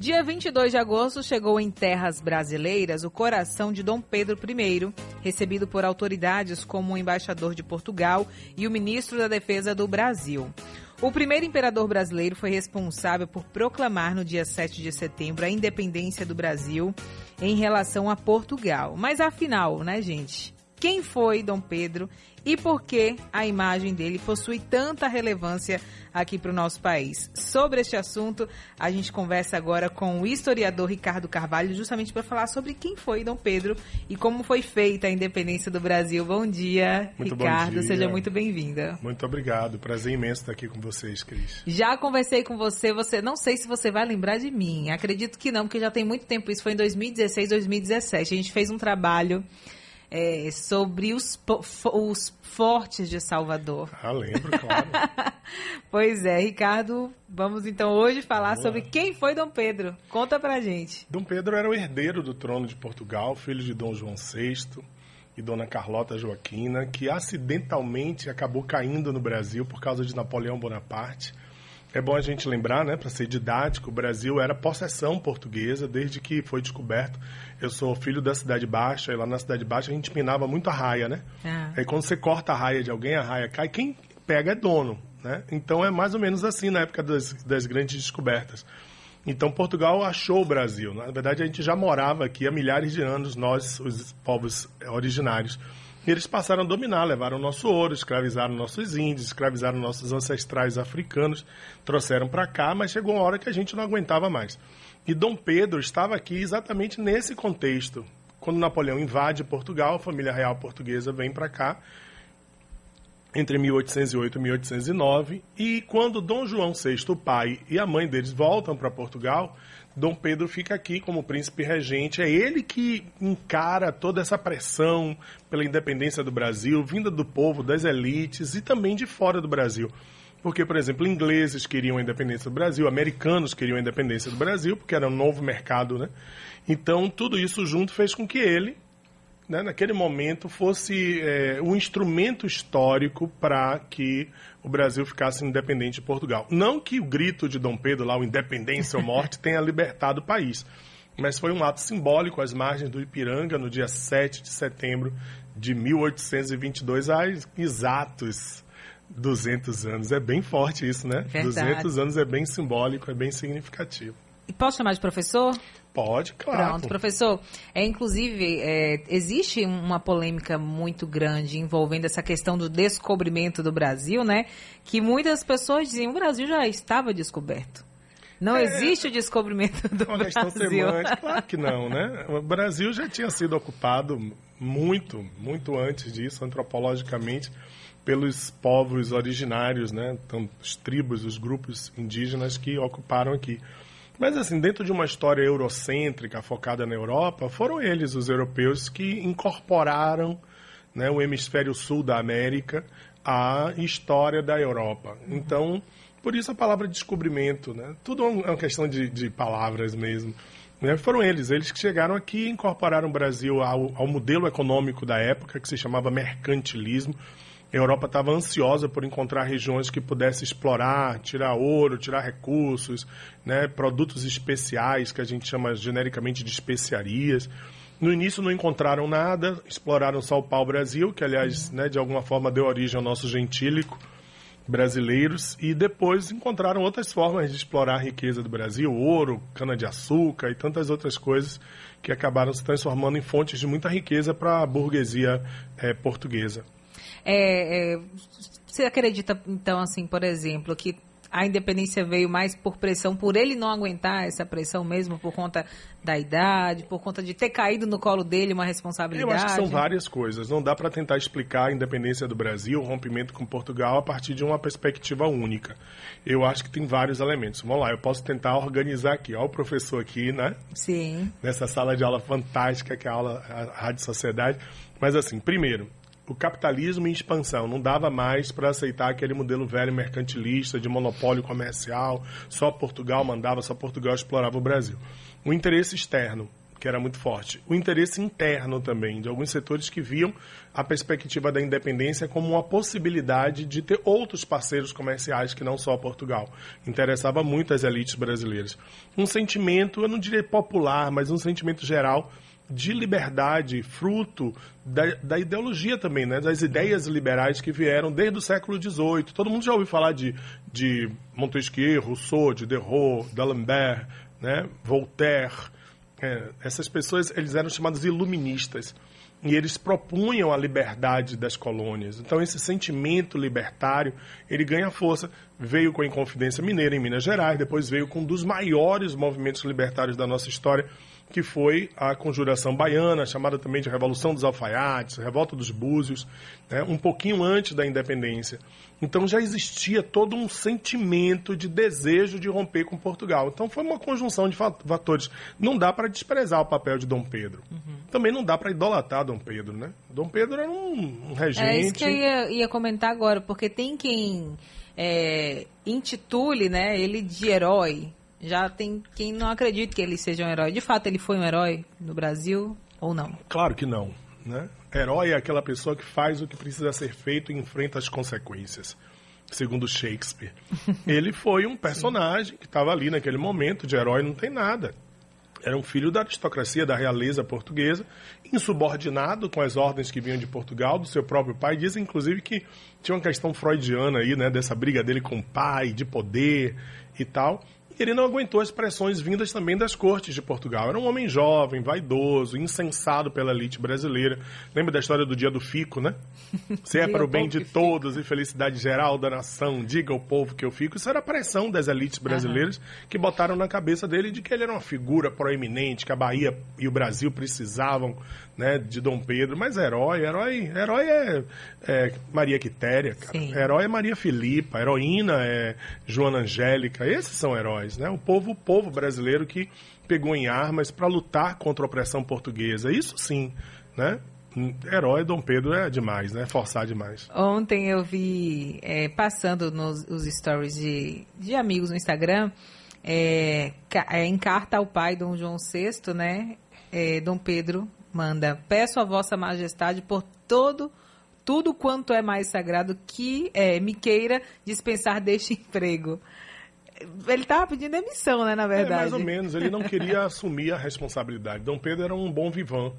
Dia 22 de agosto chegou em terras brasileiras o coração de Dom Pedro I, recebido por autoridades como o embaixador de Portugal e o ministro da Defesa do Brasil. O primeiro imperador brasileiro foi responsável por proclamar no dia 7 de setembro a independência do Brasil em relação a Portugal. Mas afinal, né, gente? Quem foi Dom Pedro e por que a imagem dele possui tanta relevância aqui para o nosso país. Sobre este assunto, a gente conversa agora com o historiador Ricardo Carvalho, justamente para falar sobre quem foi Dom Pedro e como foi feita a independência do Brasil. Bom dia, muito Ricardo, bom dia. seja muito bem-vinda. Muito obrigado, prazer imenso estar aqui com vocês, Cris. Já conversei com você, você não sei se você vai lembrar de mim, acredito que não, porque já tem muito tempo, isso foi em 2016, 2017. A gente fez um trabalho é, sobre os, os fortes de Salvador. Ah, lembro, claro. pois é, Ricardo, vamos então hoje falar Boa. sobre quem foi Dom Pedro. Conta pra gente. Dom Pedro era o herdeiro do trono de Portugal, filho de Dom João VI e Dona Carlota Joaquina, que acidentalmente acabou caindo no Brasil por causa de Napoleão Bonaparte é bom a gente lembrar, né, para ser didático, o Brasil era possessão portuguesa desde que foi descoberto. Eu sou filho da Cidade Baixa, e lá na Cidade Baixa a gente minava muito a raia, né? Ah. Aí quando você corta a raia de alguém, a raia cai, quem pega é dono, né? Então é mais ou menos assim na época das, das grandes descobertas. Então Portugal achou o Brasil. Na verdade, a gente já morava aqui há milhares de anos, nós, os povos originários. Eles passaram a dominar, levaram nosso ouro, escravizaram nossos índios, escravizaram nossos ancestrais africanos, trouxeram para cá, mas chegou uma hora que a gente não aguentava mais. E Dom Pedro estava aqui exatamente nesse contexto. Quando Napoleão invade Portugal, a família real portuguesa vem para cá entre 1808 e 1809, e quando Dom João VI, o pai, e a mãe deles voltam para Portugal, Dom Pedro fica aqui como príncipe regente. É ele que encara toda essa pressão pela independência do Brasil, vinda do povo, das elites e também de fora do Brasil. Porque, por exemplo, ingleses queriam a independência do Brasil, americanos queriam a independência do Brasil, porque era um novo mercado, né? Então, tudo isso junto fez com que ele, né, naquele momento, fosse é, um instrumento histórico para que o Brasil ficasse independente de Portugal. Não que o grito de Dom Pedro, lá, o independência ou morte, tenha libertado o país, mas foi um ato simbólico às margens do Ipiranga, no dia 7 de setembro de 1822, há exatos 200 anos. É bem forte isso, né? Verdade. 200 anos é bem simbólico, é bem significativo. E posso chamar de professor? Pode, claro. Pronto, professor. É, inclusive, é, existe uma polêmica muito grande envolvendo essa questão do descobrimento do Brasil, né? Que muitas pessoas diziam que o Brasil já estava descoberto. Não é, existe o descobrimento do uma Brasil. Questão semântica, claro que não, né? O Brasil já tinha sido ocupado muito, muito antes disso, antropologicamente, pelos povos originários, né? Então, os tribos, os grupos indígenas que ocuparam aqui. Mas, assim, dentro de uma história eurocêntrica focada na Europa, foram eles, os europeus, que incorporaram né, o hemisfério sul da América à história da Europa. Então, por isso a palavra descobrimento, né? Tudo é uma questão de, de palavras mesmo. Né? Foram eles, eles que chegaram aqui e incorporaram o Brasil ao, ao modelo econômico da época, que se chamava mercantilismo, a Europa estava ansiosa por encontrar regiões que pudesse explorar, tirar ouro, tirar recursos, né, produtos especiais, que a gente chama genericamente de especiarias. No início não encontraram nada, exploraram só o pau-brasil, que aliás, né, de alguma forma deu origem ao nosso gentílico brasileiros, e depois encontraram outras formas de explorar a riqueza do Brasil, ouro, cana-de-açúcar e tantas outras coisas que acabaram se transformando em fontes de muita riqueza para a burguesia é, portuguesa. É, é, você acredita, então, assim, por exemplo, que a independência veio mais por pressão, por ele não aguentar essa pressão mesmo, por conta da idade, por conta de ter caído no colo dele uma responsabilidade? Eu acho que são várias coisas. Não dá para tentar explicar a independência do Brasil, o rompimento com Portugal, a partir de uma perspectiva única. Eu acho que tem vários elementos. Vamos lá, eu posso tentar organizar aqui. Olha o professor aqui, né? Sim. Nessa sala de aula fantástica que é a aula a Rádio Sociedade. Mas assim, primeiro, o capitalismo em expansão. Não dava mais para aceitar aquele modelo velho mercantilista de monopólio comercial, só Portugal mandava, só Portugal explorava o Brasil. O interesse externo, que era muito forte. O interesse interno também, de alguns setores que viam a perspectiva da independência como uma possibilidade de ter outros parceiros comerciais que não só Portugal. Interessava muito as elites brasileiras. Um sentimento, eu não diria popular, mas um sentimento geral de liberdade, fruto da, da, ideologia também, né? das ideias liberais que vieram desde o século XVIII. Todo mundo já ouviu falar de, de Montesquieu, Rousseau, de Diderot, d'Alembert, né? Voltaire. É, essas pessoas eles eram chamados iluministas e eles propunham a liberdade das colônias. Então esse sentimento libertário ele ganha força. Veio com a Inconfidência Mineira em Minas Gerais, depois veio com um dos maiores movimentos libertários da nossa história, que foi a Conjuração Baiana, chamada também de Revolução dos Alfaiates, Revolta dos Búzios, né, um pouquinho antes da independência. Então já existia todo um sentimento de desejo de romper com Portugal. Então foi uma conjunção de fatores. Não dá para desprezar o papel de Dom Pedro. Uhum. Também não dá para idolatrar Dom Pedro, né? Dom Pedro era um, um regente. É isso que eu ia, ia comentar agora, porque tem quem é, intitule né, ele de herói já tem quem não acredita que ele seja um herói. De fato, ele foi um herói no Brasil ou não? Claro que não. Né? Herói é aquela pessoa que faz o que precisa ser feito e enfrenta as consequências. Segundo Shakespeare. ele foi um personagem que estava ali naquele momento. De herói não tem nada. Era um filho da aristocracia, da realeza portuguesa, insubordinado com as ordens que vinham de Portugal, do seu próprio pai. Diz, inclusive, que tinha uma questão freudiana aí, né, dessa briga dele com o pai, de poder e tal ele não aguentou as pressões vindas também das cortes de Portugal. Era um homem jovem, vaidoso, insensado pela elite brasileira. Lembra da história do dia do fico, né? Se é para o bem de todos e felicidade geral da nação, diga ao povo que eu fico. Isso era a pressão das elites brasileiras uhum. que botaram na cabeça dele de que ele era uma figura proeminente, que a Bahia e o Brasil precisavam né, de Dom Pedro. Mas herói, herói, herói é, é Maria Quitéria, cara. Herói é Maria Filipa, heroína é Joana Angélica. Esses são heróis né? O povo, o povo brasileiro que pegou em armas para lutar contra a opressão portuguesa. Isso sim, né? Herói Dom Pedro é demais, né? Forçar demais. Ontem eu vi, é, passando nos os stories de, de amigos no Instagram, é, é, em carta ao pai Dom João VI, né? É, Dom Pedro manda, peço a vossa majestade por todo tudo quanto é mais sagrado que é, me queira dispensar deste emprego ele estava pedindo demissão, né, na verdade. É, mais ou menos. Ele não queria assumir a responsabilidade. Dom Pedro era um bom vivão.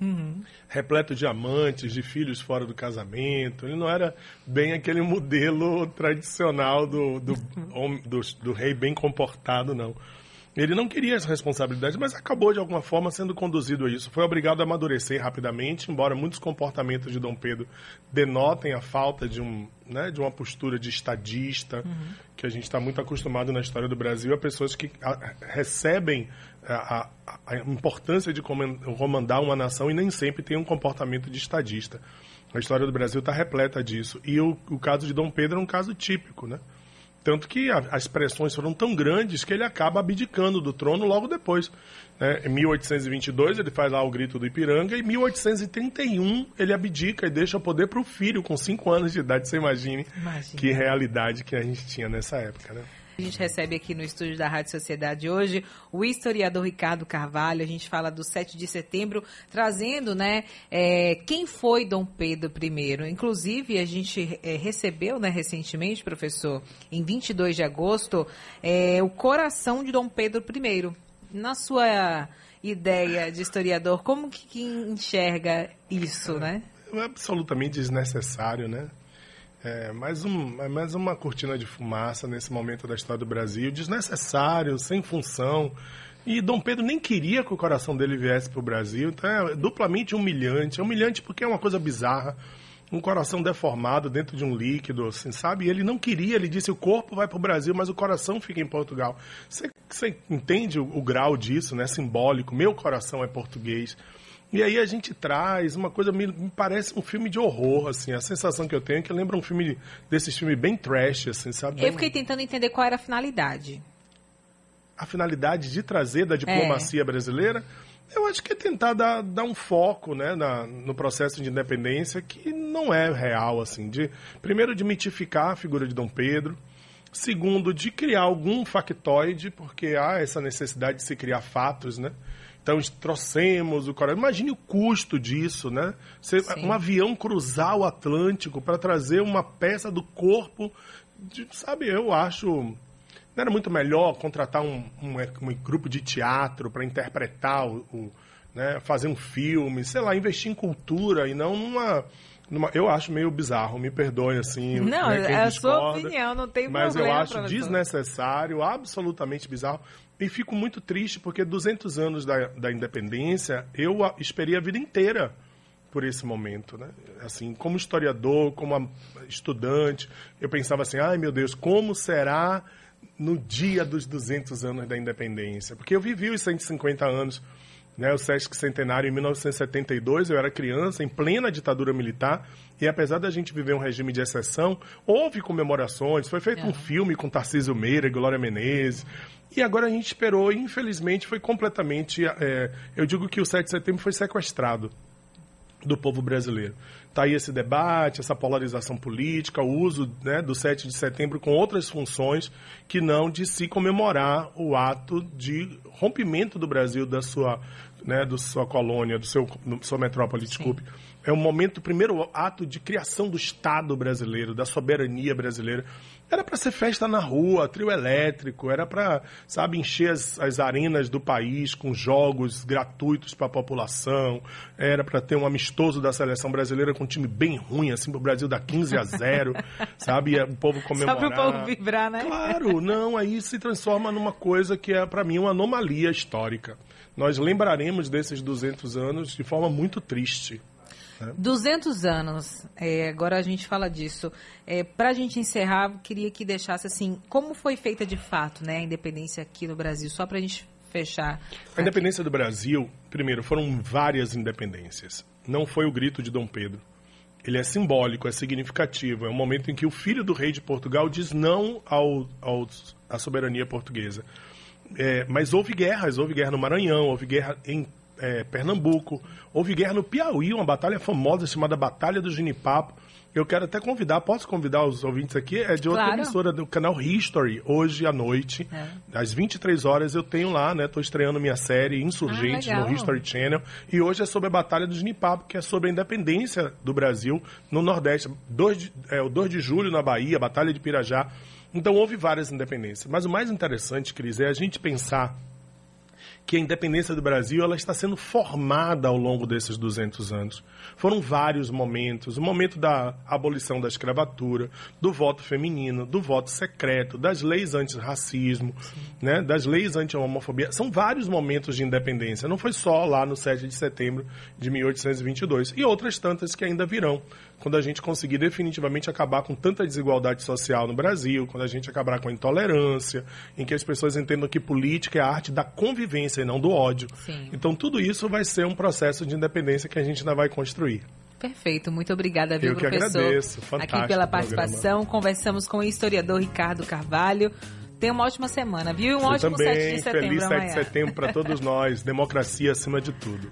Uhum. Repleto de amantes, de filhos fora do casamento. Ele não era bem aquele modelo tradicional do, do, do, do rei bem comportado, não. Ele não queria essa responsabilidade, mas acabou de alguma forma sendo conduzido a isso. Foi obrigado a amadurecer rapidamente, embora muitos comportamentos de Dom Pedro denotem a falta de, um, né, de uma postura de estadista, uhum. que a gente está muito acostumado na história do Brasil, a pessoas que a, recebem a, a, a, importância de comandar uma nação e nem sempre têm um comportamento de estadista. A história do Brasil está repleta disso. E o, o caso de Dom Pedro é um caso típico, né? Tanto que a, as pressões foram tão grandes que ele acaba abdicando do trono logo depois. Né? Em 1822 ele faz lá o grito do Ipiranga e em 1831 ele abdica e deixa o poder para o filho com 5 anos de idade. Você imagine Imagina. que realidade que a gente tinha nessa época, né? A gente recebe aqui no estúdio da Rádio Sociedade hoje o historiador Ricardo Carvalho. A gente fala do 7 de setembro, trazendo né, é, quem foi Dom Pedro I. Inclusive, a gente é, recebeu né, recentemente, professor, em 22 de agosto, é, o coração de Dom Pedro I. Na sua ideia de historiador, como que enxerga isso, né? É absolutamente desnecessário, né? É, mais, um, é mais uma cortina de fumaça nesse momento da história do Brasil, desnecessário, sem função. E Dom Pedro nem queria que o coração dele viesse para o Brasil, então é duplamente humilhante. É humilhante porque é uma coisa bizarra. Um coração deformado dentro de um líquido, assim, sabe? E ele não queria, ele disse: o corpo vai para o Brasil, mas o coração fica em Portugal. Você entende o, o grau disso, né? Simbólico. Meu coração é português. E aí a gente traz uma coisa, me, me, parece um filme de horror, assim. A sensação que eu tenho é que lembra um filme, desses filmes bem trash, assim, sabe? Bem... Eu fiquei tentando entender qual era a finalidade. A finalidade de trazer da diplomacia é. brasileira, eu acho que é tentar dar, dar um foco, né, na, no processo de independência que não é real, assim. De, primeiro, de mitificar a figura de Dom Pedro, Segundo, de criar algum factoide, porque há essa necessidade de se criar fatos, né? Então, trouxemos o coronel. Imagine o custo disso, né? Você, um avião cruzar o Atlântico para trazer uma peça do corpo. De, sabe, eu acho. Não era muito melhor contratar um, um, um grupo de teatro para interpretar o, o né, fazer um filme, sei lá, investir em cultura e não numa numa, eu acho meio bizarro, me perdoe assim. Não, né, é a sua opinião, não tem mas problema. Mas eu acho desnecessário, absolutamente bizarro. E fico muito triste porque 200 anos da, da independência, eu esperei a vida inteira por esse momento, né? Assim, como historiador, como estudante, eu pensava assim, ai meu Deus, como será no dia dos 200 anos da independência? Porque eu vivi os 150 anos né, o Sesc Centenário em 1972, eu era criança, em plena ditadura militar, e apesar da gente viver um regime de exceção, houve comemorações, foi feito é. um filme com Tarcísio Meira e Glória Menezes, e agora a gente esperou, e infelizmente foi completamente. É, eu digo que o 7 de setembro foi sequestrado do povo brasileiro. Está aí esse debate, essa polarização política, o uso né, do 7 de setembro com outras funções que não de se comemorar o ato de rompimento do Brasil da sua, né, da sua colônia, do seu, da sua metrópole, desculpe. É um momento, o primeiro ato de criação do Estado brasileiro, da soberania brasileira. Era para ser festa na rua, trio elétrico, era para, sabe, encher as, as arenas do país com jogos gratuitos para a população, era para ter um amistoso da seleção brasileira com um time bem ruim, assim, para o Brasil dar 15 a 0, sabe, o povo comemorar. Só para o povo vibrar, né? Claro, não, aí se transforma numa coisa que é, para mim, uma anomalia histórica. Nós lembraremos desses 200 anos de forma muito triste. 200 anos, é, agora a gente fala disso. É, Para a gente encerrar, queria que deixasse assim, como foi feita de fato né, a independência aqui no Brasil, só para a gente fechar. A independência do Brasil, primeiro, foram várias independências. Não foi o grito de Dom Pedro. Ele é simbólico, é significativo. É o momento em que o filho do rei de Portugal diz não ao, ao à soberania portuguesa. É, mas houve guerras, houve guerra no Maranhão, houve guerra em é, Pernambuco. Houve guerra no Piauí, uma batalha famosa chamada Batalha do Ginipapo. Eu quero até convidar, posso convidar os ouvintes aqui? É de outra claro. emissora do canal History, hoje à noite, é. às 23 horas eu tenho lá, né? Estou estreando minha série Insurgente ah, no History Channel. E hoje é sobre a Batalha do Ginipapo, que é sobre a independência do Brasil no Nordeste. 2 de, é, o 2 de julho na Bahia, Batalha de Pirajá. Então houve várias independências. Mas o mais interessante, Cris, é a gente pensar que a independência do Brasil ela está sendo formada ao longo desses 200 anos. Foram vários momentos, o momento da abolição da escravatura, do voto feminino, do voto secreto, das leis anti-racismo, né, das leis anti-homofobia. São vários momentos de independência. Não foi só lá no 7 de setembro de 1822 e outras tantas que ainda virão quando a gente conseguir definitivamente acabar com tanta desigualdade social no Brasil, quando a gente acabar com a intolerância, em que as pessoas entendam que política é a arte da convivência e não do ódio. Sim. Então tudo isso vai ser um processo de independência que a gente ainda vai construir. Perfeito, muito obrigada, viu, Eu que professor? agradeço, fantástico. Aqui pela participação, conversamos com o historiador Ricardo Carvalho. Tenha uma ótima semana, viu? Um Você ótimo também. 7 de setembro. Feliz 7 de setembro para todos nós. Democracia acima de tudo.